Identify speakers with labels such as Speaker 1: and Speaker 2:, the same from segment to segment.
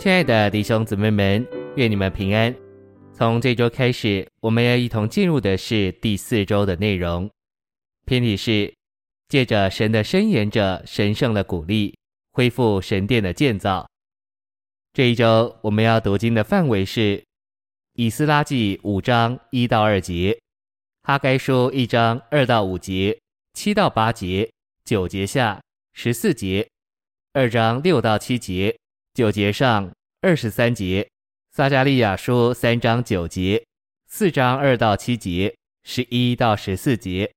Speaker 1: 亲爱的弟兄姊妹们，愿你们平安。从这周开始，我们要一同进入的是第四周的内容。篇题是借着神的伸延者神圣的鼓励，恢复神殿的建造。这一周我们要读经的范围是以斯拉记五章一到二节，哈该书一章二到五节，七到八节，九节下，十四节，二章六到七节，九节上，二十三节，撒迦利亚书三章九节，四章二到七节，十一到十四节。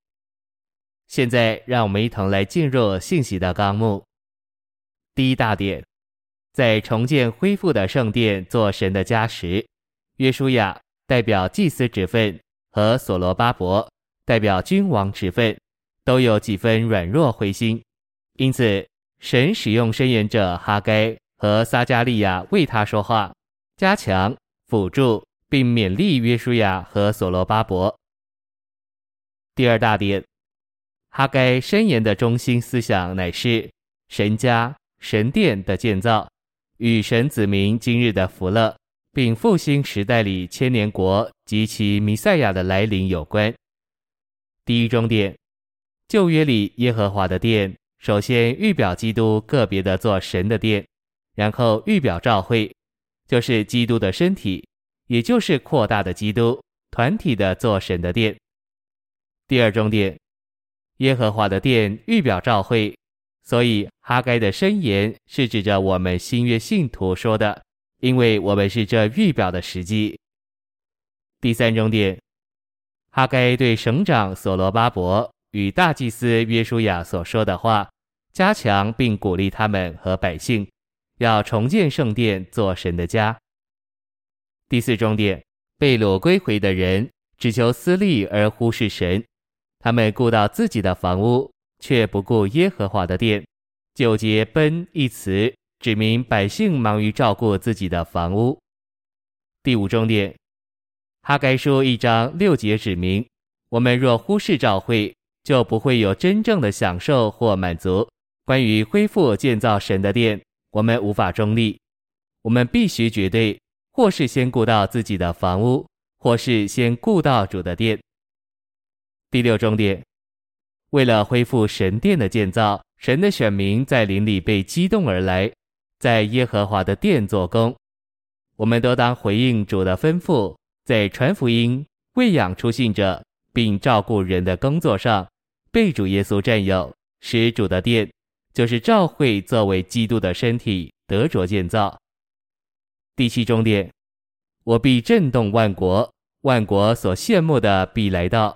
Speaker 1: 现在，让我们一同来进入信息的纲目。第一大点，在重建恢复的圣殿做神的家时，约书亚代表祭司职分和所罗巴伯代表君王职分，都有几分软弱灰心，因此神使用申言者哈该和撒迦利亚为他说话，加强、辅助并勉励约书亚和所罗巴伯。第二大点。哈该申言的中心思想乃是神家、神殿的建造，与神子民今日的福乐，并复兴时代里千年国及其弥赛亚的来临有关。第一终点，旧约里耶和华的殿，首先预表基督个别的做神的殿，然后预表召会，就是基督的身体，也就是扩大的基督团体的做神的殿。第二中点。耶和华的殿预表召会，所以哈该的申言是指着我们新约信徒说的，因为我们是这预表的实际。第三重点，哈该对省长所罗巴伯与大祭司约书亚所说的话，加强并鼓励他们和百姓，要重建圣殿，做神的家。第四重点，被掳归回的人只求私利而忽视神。他们顾到自己的房屋，却不顾耶和华的殿。九节奔一词指明百姓忙于照顾自己的房屋。第五重点，哈该书一章六节指明，我们若忽视召会，就不会有真正的享受或满足。关于恢复建造神的殿，我们无法中立，我们必须绝对，或是先顾到自己的房屋，或是先顾到主的殿。第六重点，为了恢复神殿的建造，神的选民在林里被激动而来，在耶和华的殿做工。我们都当回应主的吩咐，在传福音、喂养出信者，并照顾人的工作上，被主耶稣占有，使主的殿，就是召会作为基督的身体，得着建造。第七重点，我必震动万国，万国所羡慕的必来到。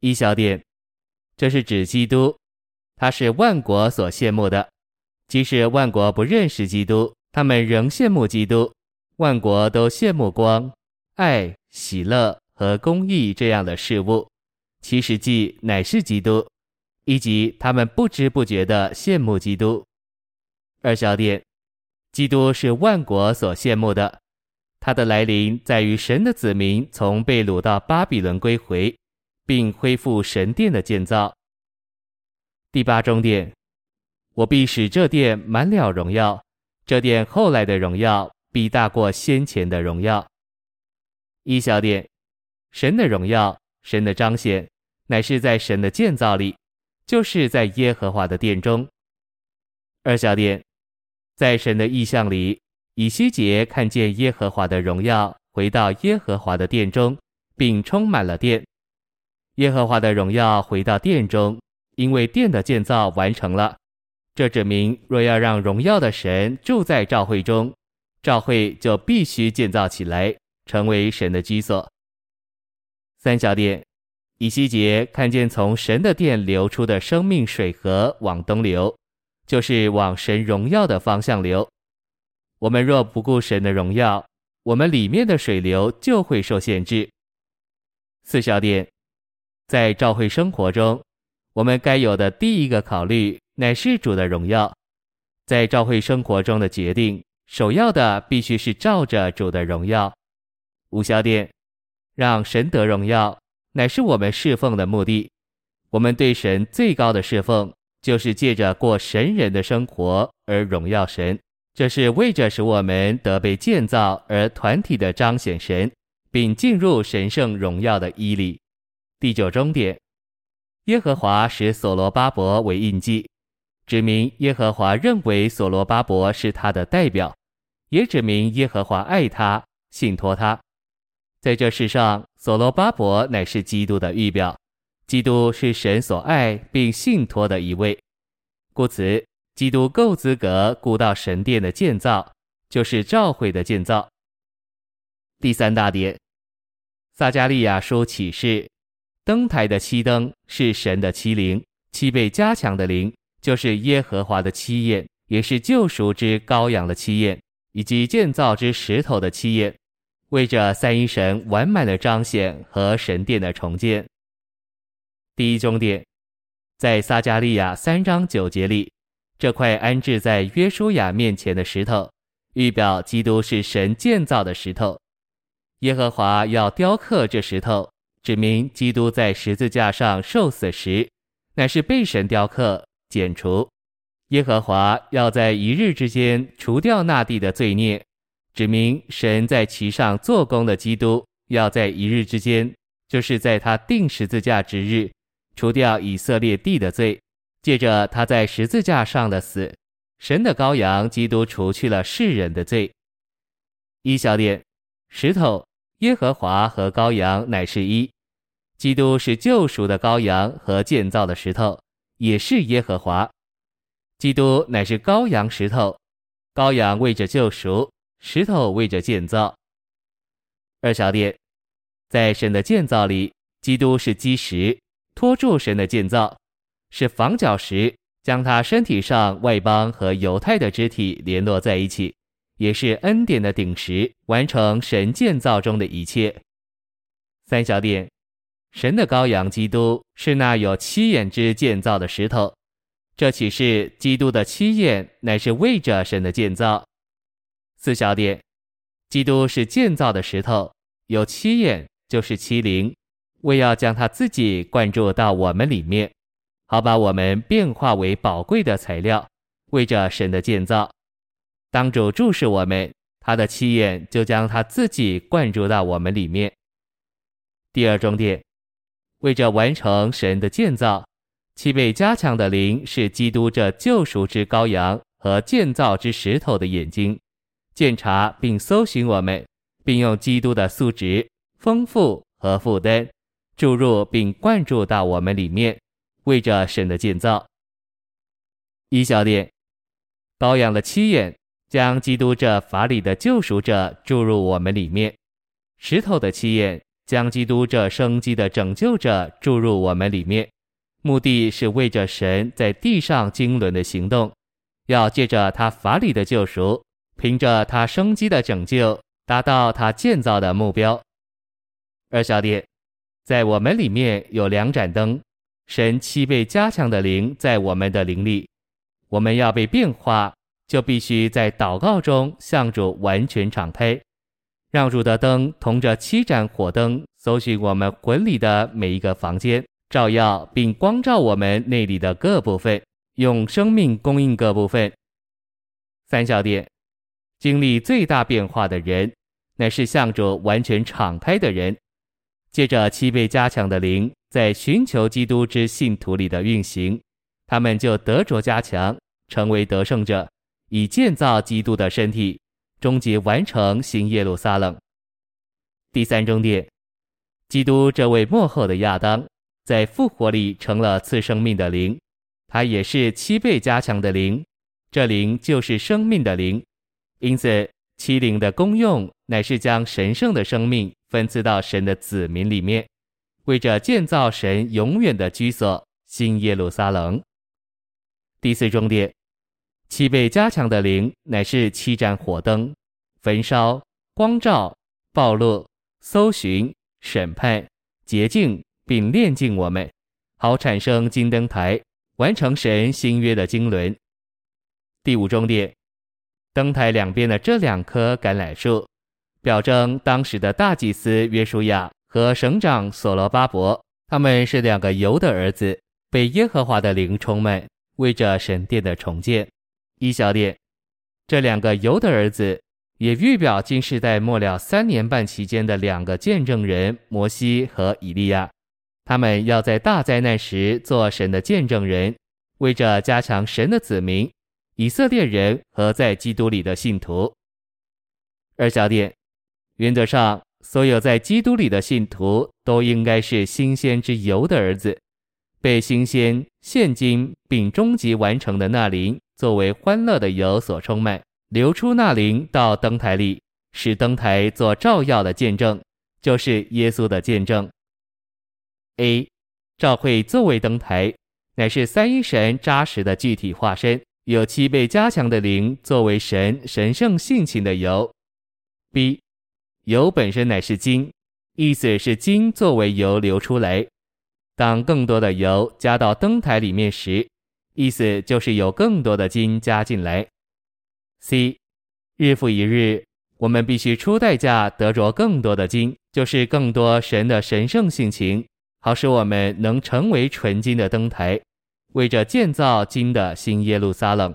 Speaker 1: 一小点，这是指基督，他是万国所羡慕的。即使万国不认识基督，他们仍羡慕基督。万国都羡慕光、爱、喜乐和公义这样的事物，其实际乃是基督，以及他们不知不觉地羡慕基督。二小点，基督是万国所羡慕的，他的来临在于神的子民从被掳到巴比伦归回。并恢复神殿的建造。第八终点，我必使这殿满了荣耀，这殿后来的荣耀必大过先前的荣耀。一小点，神的荣耀，神的彰显，乃是在神的建造里，就是在耶和华的殿中。二小点，在神的意象里，以西结看见耶和华的荣耀回到耶和华的殿中，并充满了殿。耶和华的荣耀回到殿中，因为殿的建造完成了。这指明，若要让荣耀的神住在召会中，召会就必须建造起来，成为神的居所。三小点，以西结看见从神的殿流出的生命水河往东流，就是往神荣耀的方向流。我们若不顾神的荣耀，我们里面的水流就会受限制。四小点。在召会生活中，我们该有的第一个考虑乃是主的荣耀。在召会生活中的决定，首要的必须是照着主的荣耀。五小点，让神得荣耀，乃是我们侍奉的目的。我们对神最高的侍奉，就是借着过神人的生活而荣耀神，这是为着使我们得被建造而团体的彰显神，并进入神圣荣耀的伊里。第九中点，耶和华使所罗巴伯为印记，指明耶和华认为所罗巴伯是他的代表，也指明耶和华爱他，信托他。在这世上，所罗巴伯乃是基督的预表，基督是神所爱并信托的一位，故此。基督够资格顾到神殿的建造，就是教会的建造。第三大点，撒迦利亚书启示，灯台的七灯是神的七灵，七倍加强的灵，就是耶和华的七焰，也是救赎之羔羊的七焰，以及建造之石头的七焰，为着三一神完满的彰显和神殿的重建。第一终点，在撒迦利亚三章九节里。这块安置在约书亚面前的石头，预表基督是神建造的石头。耶和华要雕刻这石头，指明基督在十字架上受死时，乃是被神雕刻、剪除。耶和华要在一日之间除掉那地的罪孽，指明神在其上做工的基督要在一日之间，就是在他钉十字架之日，除掉以色列地的罪。借着他在十字架上的死，神的羔羊基督除去了世人的罪。一小点，石头耶和华和羔羊乃是一，基督是救赎的羔羊和建造的石头，也是耶和华。基督乃是羔羊石头，羔羊为着救赎，石头为着建造。二小点，在神的建造里，基督是基石，托住神的建造。是房角石，将他身体上外邦和犹太的肢体联络在一起，也是恩典的顶石，完成神建造中的一切。三小点，神的羔羊基督是那有七眼之建造的石头，这启示基督的七眼乃是为着神的建造。四小点，基督是建造的石头，有七眼就是七灵，为要将他自己灌注到我们里面。好把我们变化为宝贵的材料，为着神的建造。当主注视我们，他的七眼就将他自己灌注到我们里面。第二重点，为着完成神的建造，七倍加强的灵是基督这救赎之羔羊和建造之石头的眼睛，鉴察并搜寻我们，并用基督的素质、丰富和负担注入并灌注到我们里面。为着神的建造，一小点，羔羊的七眼将基督这法理的救赎者注入我们里面；石头的七眼将基督这生机的拯救者注入我们里面。目的是为着神在地上经纶的行动，要借着他法理的救赎，凭着他生机的拯救，达到他建造的目标。二小点，在我们里面有两盏灯。神七倍加强的灵在我们的灵里，我们要被变化，就必须在祷告中向主完全敞开，让主的灯同着七盏火灯搜寻我们魂里的每一个房间，照耀并光照我们内里的各部分，用生命供应各部分。三小点，经历最大变化的人，乃是向着完全敞开的人。借着七倍加强的灵，在寻求基督之信徒里的运行，他们就得着加强，成为得胜者，以建造基督的身体，终结完成新耶路撒冷。第三重点，基督这位末后的亚当，在复活里成了赐生命的灵，他也是七倍加强的灵，这灵就是生命的灵，因此七灵的功用乃是将神圣的生命。分赐到神的子民里面，为着建造神永远的居所新耶路撒冷。第四重点，七倍加强的灵乃是七盏火灯，焚烧、光照、暴露、搜寻、审判、洁净，并炼净我们，好产生金灯台，完成神新约的经纶。第五重点，灯台两边的这两棵橄榄树。表征当时的大祭司约书亚和省长所罗巴伯，他们是两个犹的儿子，被耶和华的灵充满，为着神殿的重建。一小点，这两个犹的儿子，也预表今世代末了三年半期间的两个见证人摩西和以利亚，他们要在大灾难时做神的见证人，为着加强神的子民以色列人和在基督里的信徒。二小点，原则上，所有在基督里的信徒都应该是新鲜之油的儿子，被新鲜、现今并终极完成的那灵作为欢乐的油所充满。流出那灵到灯台里，使灯台做照耀的见证，就是耶稣的见证。A. 教会作为灯台，乃是三一神扎实的具体化身，有七倍加强的灵作为神神圣性情的油。B. 油本身乃是金，意思是金作为油流出来。当更多的油加到灯台里面时，意思就是有更多的金加进来。C，日复一日，我们必须出代价得着更多的金，就是更多神的神圣性情，好使我们能成为纯金的灯台，为着建造金的新耶路撒冷。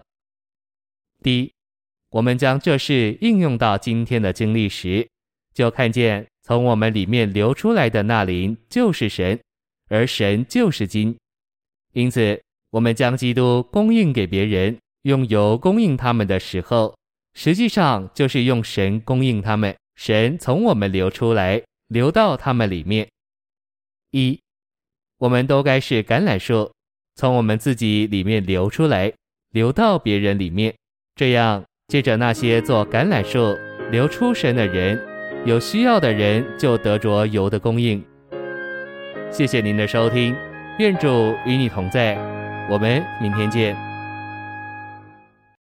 Speaker 1: 第一我们将这事应用到今天的经历时，就看见从我们里面流出来的那灵就是神，而神就是金，因此我们将基督供应给别人。用油供应他们的时候，实际上就是用神供应他们。神从我们流出来，流到他们里面。一，我们都该是橄榄树，从我们自己里面流出来，流到别人里面。这样，借着那些做橄榄树流出神的人，有需要的人就得着油的供应。谢谢您的收听，愿主与你同在，我们明天见。